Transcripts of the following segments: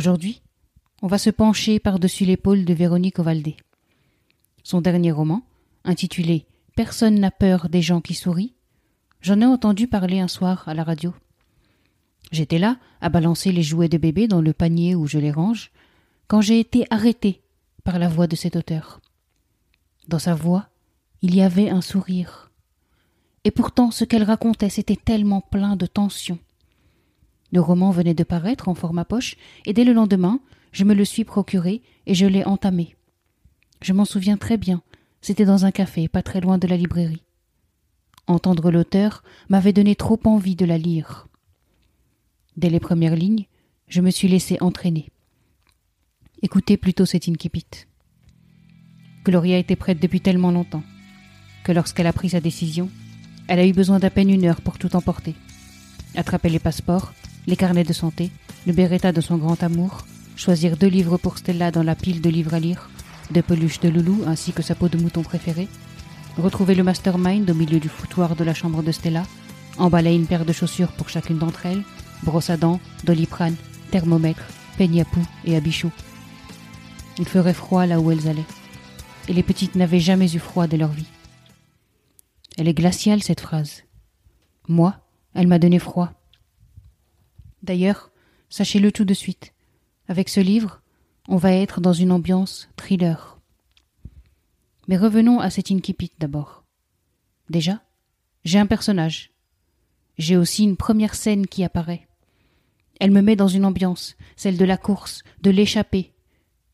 Aujourd'hui, on va se pencher par-dessus l'épaule de Véronique Ovaldé. Son dernier roman, intitulé Personne n'a peur des gens qui sourient, j'en ai entendu parler un soir à la radio. J'étais là, à balancer les jouets de bébé dans le panier où je les range, quand j'ai été arrêté par la voix de cet auteur. Dans sa voix, il y avait un sourire. Et pourtant, ce qu'elle racontait, c'était tellement plein de tension, le roman venait de paraître en format poche, et dès le lendemain, je me le suis procuré et je l'ai entamé. Je m'en souviens très bien, c'était dans un café, pas très loin de la librairie. Entendre l'auteur m'avait donné trop envie de la lire. Dès les premières lignes, je me suis laissé entraîner. Écoutez plutôt cet incipit. Gloria était prête depuis tellement longtemps que lorsqu'elle a pris sa décision, elle a eu besoin d'à peine une heure pour tout emporter. Attraper les passeports, les carnets de santé, le Beretta de son grand amour, choisir deux livres pour Stella dans la pile de livres à lire, deux peluches de loulou ainsi que sa peau de mouton préférée, retrouver le mastermind au milieu du foutoir de la chambre de Stella, emballer une paire de chaussures pour chacune d'entre elles, brosse à dents, doliprane, thermomètre, peigne à poux et à. Il ferait froid là où elles allaient, et les petites n'avaient jamais eu froid de leur vie. Elle est glaciale cette phrase. Moi, elle m'a donné froid. D'ailleurs, sachez-le tout de suite, avec ce livre, on va être dans une ambiance thriller. Mais revenons à cet incipit d'abord. Déjà, j'ai un personnage. J'ai aussi une première scène qui apparaît. Elle me met dans une ambiance, celle de la course, de l'échappée,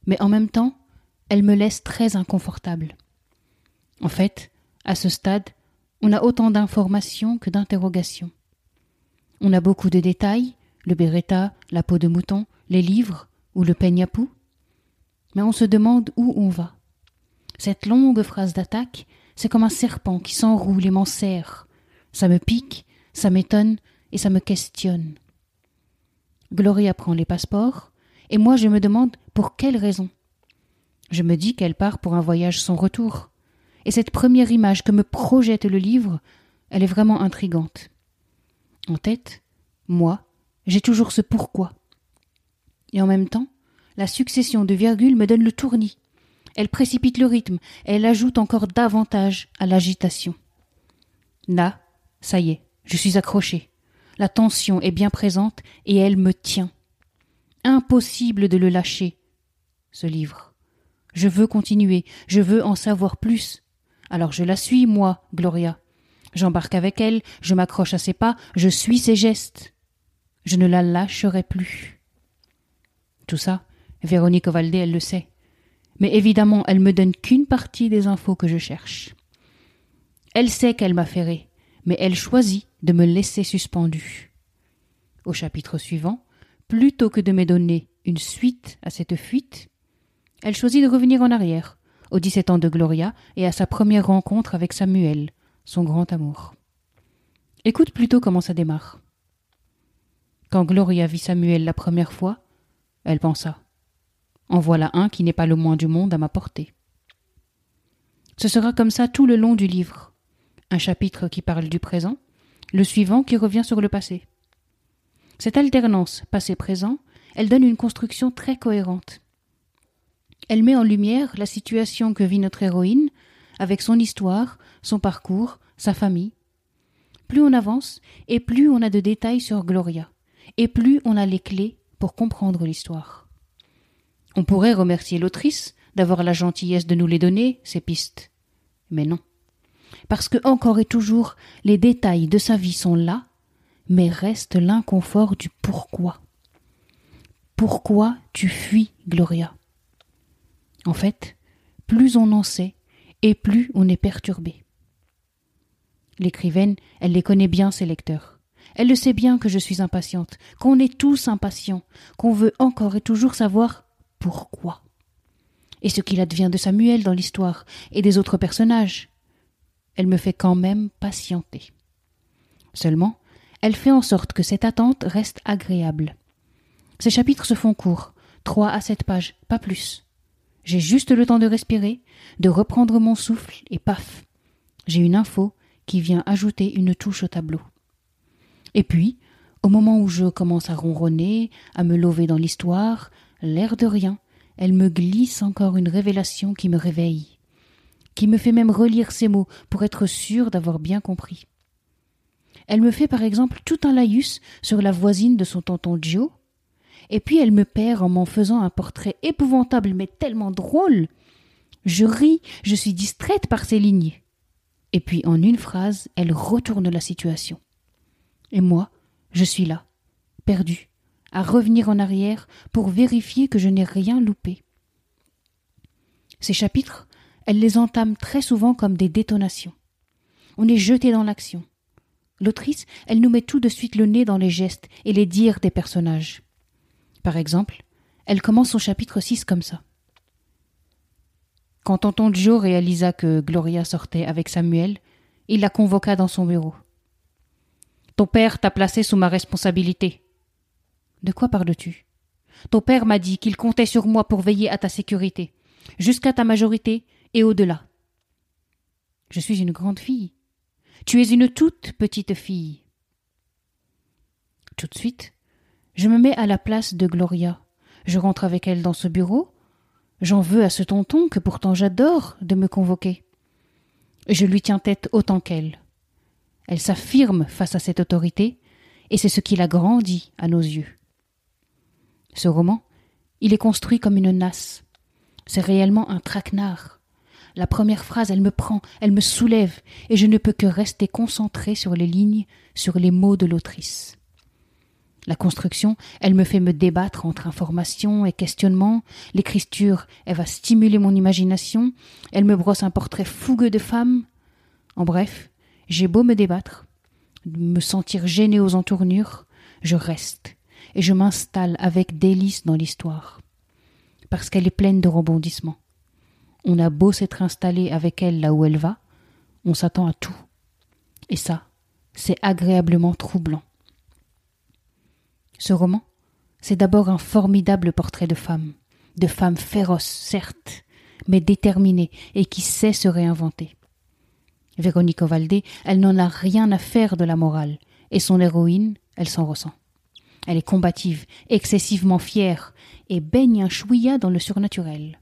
mais en même temps, elle me laisse très inconfortable. En fait, à ce stade, on a autant d'informations que d'interrogations. On a beaucoup de détails, le beretta, la peau de mouton, les livres ou le peigne à poux. Mais on se demande où on va. Cette longue phrase d'attaque, c'est comme un serpent qui s'enroule et m'en serre. Ça me pique, ça m'étonne et ça me questionne. Gloria prend les passeports, et moi je me demande pour quelle raison. Je me dis qu'elle part pour un voyage sans retour. Et cette première image que me projette le livre, elle est vraiment intrigante. En tête, moi, j'ai toujours ce pourquoi. Et en même temps, la succession de virgules me donne le tournis. Elle précipite le rythme, elle ajoute encore davantage à l'agitation. Là, ça y est, je suis accroché. La tension est bien présente et elle me tient. Impossible de le lâcher, ce livre. Je veux continuer, je veux en savoir plus. Alors je la suis, moi, Gloria. J'embarque avec elle, je m'accroche à ses pas, je suis ses gestes. Je ne la lâcherai plus. Tout ça, Véronique Ovaldé, elle le sait. Mais évidemment, elle me donne qu'une partie des infos que je cherche. Elle sait qu'elle m'a ferré, mais elle choisit de me laisser suspendu. Au chapitre suivant, plutôt que de me donner une suite à cette fuite, elle choisit de revenir en arrière, aux dix-sept ans de Gloria et à sa première rencontre avec Samuel, son grand amour. Écoute plutôt comment ça démarre. Quand Gloria vit Samuel la première fois, elle pensa En voilà un qui n'est pas le moins du monde à ma portée. Ce sera comme ça tout le long du livre. Un chapitre qui parle du présent, le suivant qui revient sur le passé. Cette alternance passé-présent, elle donne une construction très cohérente. Elle met en lumière la situation que vit notre héroïne, avec son histoire, son parcours, sa famille. Plus on avance, et plus on a de détails sur Gloria, et plus on a les clés pour comprendre l'histoire. On pourrait remercier l'autrice d'avoir la gentillesse de nous les donner, ces pistes. Mais non. Parce que encore et toujours les détails de sa vie sont là, mais reste l'inconfort du pourquoi. Pourquoi tu fuis, Gloria? En fait, plus on en sait, et plus on est perturbé. L'écrivaine, elle les connaît bien, ses lecteurs. Elle le sait bien que je suis impatiente, qu'on est tous impatients, qu'on veut encore et toujours savoir pourquoi. Et ce qu'il advient de Samuel dans l'histoire et des autres personnages. Elle me fait quand même patienter. Seulement, elle fait en sorte que cette attente reste agréable. Ces chapitres se font courts, trois à sept pages, pas plus. J'ai juste le temps de respirer, de reprendre mon souffle, et paf, j'ai une info qui vient ajouter une touche au tableau. Et puis, au moment où je commence à ronronner, à me lever dans l'histoire, l'air de rien, elle me glisse encore une révélation qui me réveille, qui me fait même relire ces mots pour être sûr d'avoir bien compris. Elle me fait par exemple tout un laïus sur la voisine de son tonton Joe, et puis elle me perd en m'en faisant un portrait épouvantable mais tellement drôle. Je ris, je suis distraite par ces lignes. Et puis en une phrase, elle retourne la situation. Et moi, je suis là, perdu, à revenir en arrière pour vérifier que je n'ai rien loupé. Ces chapitres, elle les entame très souvent comme des détonations. On est jeté dans l'action. L'autrice, elle nous met tout de suite le nez dans les gestes et les dires des personnages. Par exemple, elle commence son chapitre 6 comme ça. Quand tonton Joe réalisa que Gloria sortait avec Samuel, il la convoqua dans son bureau. Ton père t'a placé sous ma responsabilité. De quoi parles-tu? Ton père m'a dit qu'il comptait sur moi pour veiller à ta sécurité, jusqu'à ta majorité et au-delà. Je suis une grande fille. Tu es une toute petite fille. Tout de suite, je me mets à la place de Gloria. Je rentre avec elle dans ce bureau. J'en veux à ce tonton que pourtant j'adore de me convoquer. Je lui tiens tête autant qu'elle. Elle s'affirme face à cette autorité, et c'est ce qui l'a grandi à nos yeux. Ce roman, il est construit comme une nasse. C'est réellement un traquenard. La première phrase, elle me prend, elle me soulève, et je ne peux que rester concentré sur les lignes, sur les mots de l'autrice. La construction, elle me fait me débattre entre information et questionnement. L'écriture, elle va stimuler mon imagination. Elle me brosse un portrait fougueux de femme. En bref, j'ai beau me débattre, me sentir gêné aux entournures, je reste et je m'installe avec délice dans l'histoire. Parce qu'elle est pleine de rebondissements. On a beau s'être installé avec elle là où elle va, on s'attend à tout. Et ça, c'est agréablement troublant. Ce roman, c'est d'abord un formidable portrait de femme, de femme féroce, certes, mais déterminée et qui sait se réinventer. Véronique Ovaldé, elle n'en a rien à faire de la morale, et son héroïne, elle s'en ressent. Elle est combative, excessivement fière, et baigne un chouïa dans le surnaturel.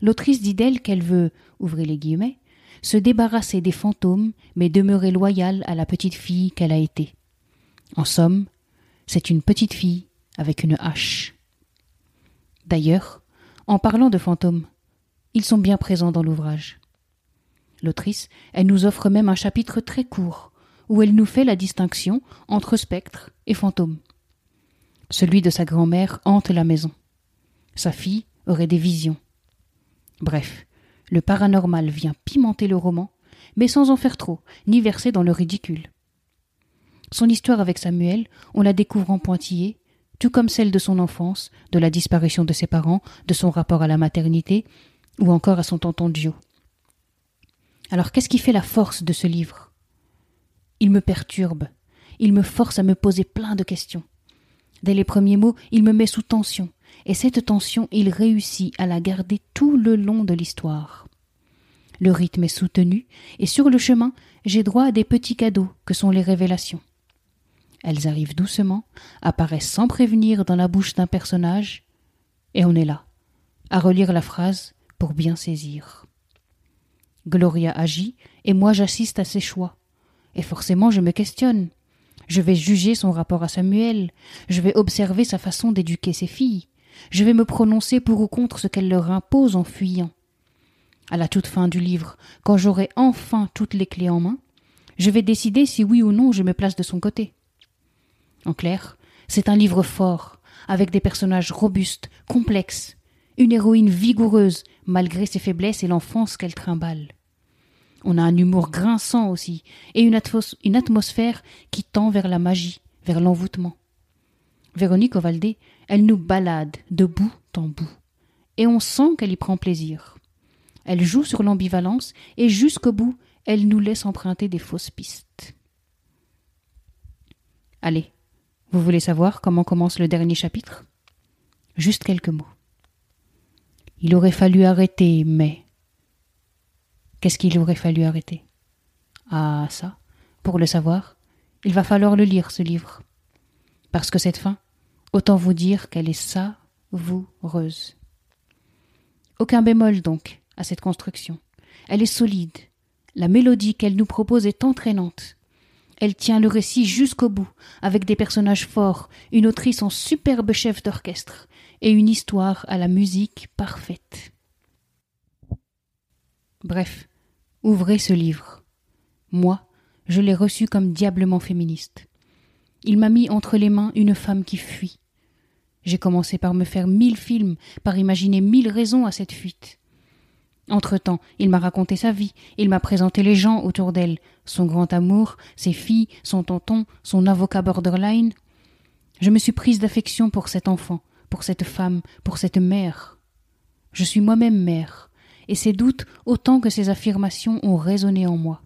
L'autrice dit d'elle qu'elle veut, ouvrez les guillemets, se débarrasser des fantômes, mais demeurer loyale à la petite fille qu'elle a été. En somme, c'est une petite fille avec une hache. D'ailleurs, en parlant de fantômes, ils sont bien présents dans l'ouvrage. L'autrice, elle nous offre même un chapitre très court, où elle nous fait la distinction entre spectre et fantôme. Celui de sa grand-mère hante la maison. Sa fille aurait des visions. Bref, le paranormal vient pimenter le roman, mais sans en faire trop, ni verser dans le ridicule. Son histoire avec Samuel, on la découvre en pointillé, tout comme celle de son enfance, de la disparition de ses parents, de son rapport à la maternité, ou encore à son tonton Joe. Alors qu'est-ce qui fait la force de ce livre? Il me perturbe, il me force à me poser plein de questions. Dès les premiers mots, il me met sous tension, et cette tension, il réussit à la garder tout le long de l'histoire. Le rythme est soutenu, et sur le chemin, j'ai droit à des petits cadeaux que sont les révélations. Elles arrivent doucement, apparaissent sans prévenir dans la bouche d'un personnage, et on est là, à relire la phrase pour bien saisir. Gloria agit, et moi j'assiste à ses choix. Et forcément je me questionne. Je vais juger son rapport à Samuel, je vais observer sa façon d'éduquer ses filles, je vais me prononcer pour ou contre ce qu'elle leur impose en fuyant. À la toute fin du livre, quand j'aurai enfin toutes les clés en main, je vais décider si oui ou non je me place de son côté. En clair, c'est un livre fort, avec des personnages robustes, complexes, une héroïne vigoureuse, malgré ses faiblesses et l'enfance qu'elle trimballe. On a un humour grinçant aussi, et une, atmosphère qui tend vers la magie, vers l'envoûtement. Véronique Ovaldé, elle nous balade de bout en bout, et on sent qu'elle y prend plaisir. Elle joue sur l'ambivalence, et jusqu'au bout, elle nous laisse emprunter des fausses pistes. Allez, vous voulez savoir comment commence le dernier chapitre? Juste quelques mots. Il aurait fallu arrêter, mais. Qu'est-ce qu'il aurait fallu arrêter? Ah, ça, pour le savoir, il va falloir le lire, ce livre. Parce que cette fin, autant vous dire qu'elle est savoureuse. Aucun bémol, donc, à cette construction. Elle est solide. La mélodie qu'elle nous propose est entraînante. Elle tient le récit jusqu'au bout, avec des personnages forts, une autrice en superbe chef d'orchestre, et une histoire à la musique parfaite. Bref, ouvrez ce livre. Moi, je l'ai reçu comme diablement féministe. Il m'a mis entre les mains une femme qui fuit. J'ai commencé par me faire mille films, par imaginer mille raisons à cette fuite. Entre-temps, il m'a raconté sa vie, il m'a présenté les gens autour d'elle, son grand amour, ses filles, son tonton, son avocat borderline. Je me suis prise d'affection pour cet enfant, pour cette femme, pour cette mère. Je suis moi-même mère, et ces doutes autant que ces affirmations ont résonné en moi.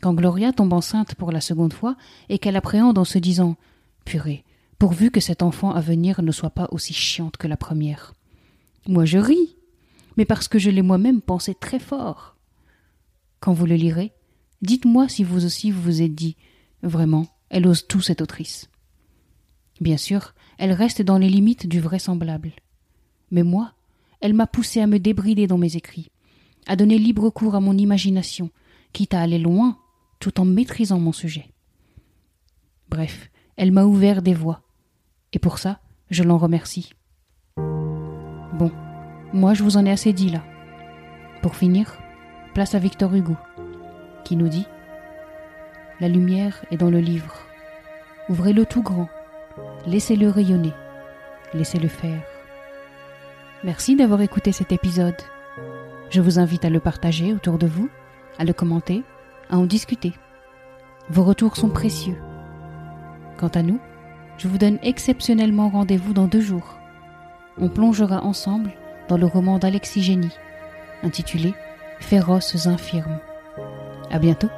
Quand Gloria tombe enceinte pour la seconde fois et qu'elle appréhende en se disant Purée, pourvu que cet enfant à venir ne soit pas aussi chiante que la première. Moi je ris, mais parce que je l'ai moi-même pensé très fort. Quand vous le lirez, dites-moi si vous aussi vous vous êtes dit Vraiment, elle ose tout cette autrice. Bien sûr, elle reste dans les limites du vraisemblable. Mais moi, elle m'a poussé à me débrider dans mes écrits, à donner libre cours à mon imagination, quitte à aller loin, tout en maîtrisant mon sujet. Bref, elle m'a ouvert des voies, et pour ça, je l'en remercie. Bon, moi je vous en ai assez dit là. Pour finir, place à Victor Hugo, qui nous dit La lumière est dans le livre. Ouvrez-le tout grand Laissez-le rayonner. Laissez-le faire. Merci d'avoir écouté cet épisode. Je vous invite à le partager autour de vous, à le commenter, à en discuter. Vos retours sont précieux. Quant à nous, je vous donne exceptionnellement rendez-vous dans deux jours. On plongera ensemble dans le roman d'Alexis Génie, intitulé Féroces infirmes. À bientôt.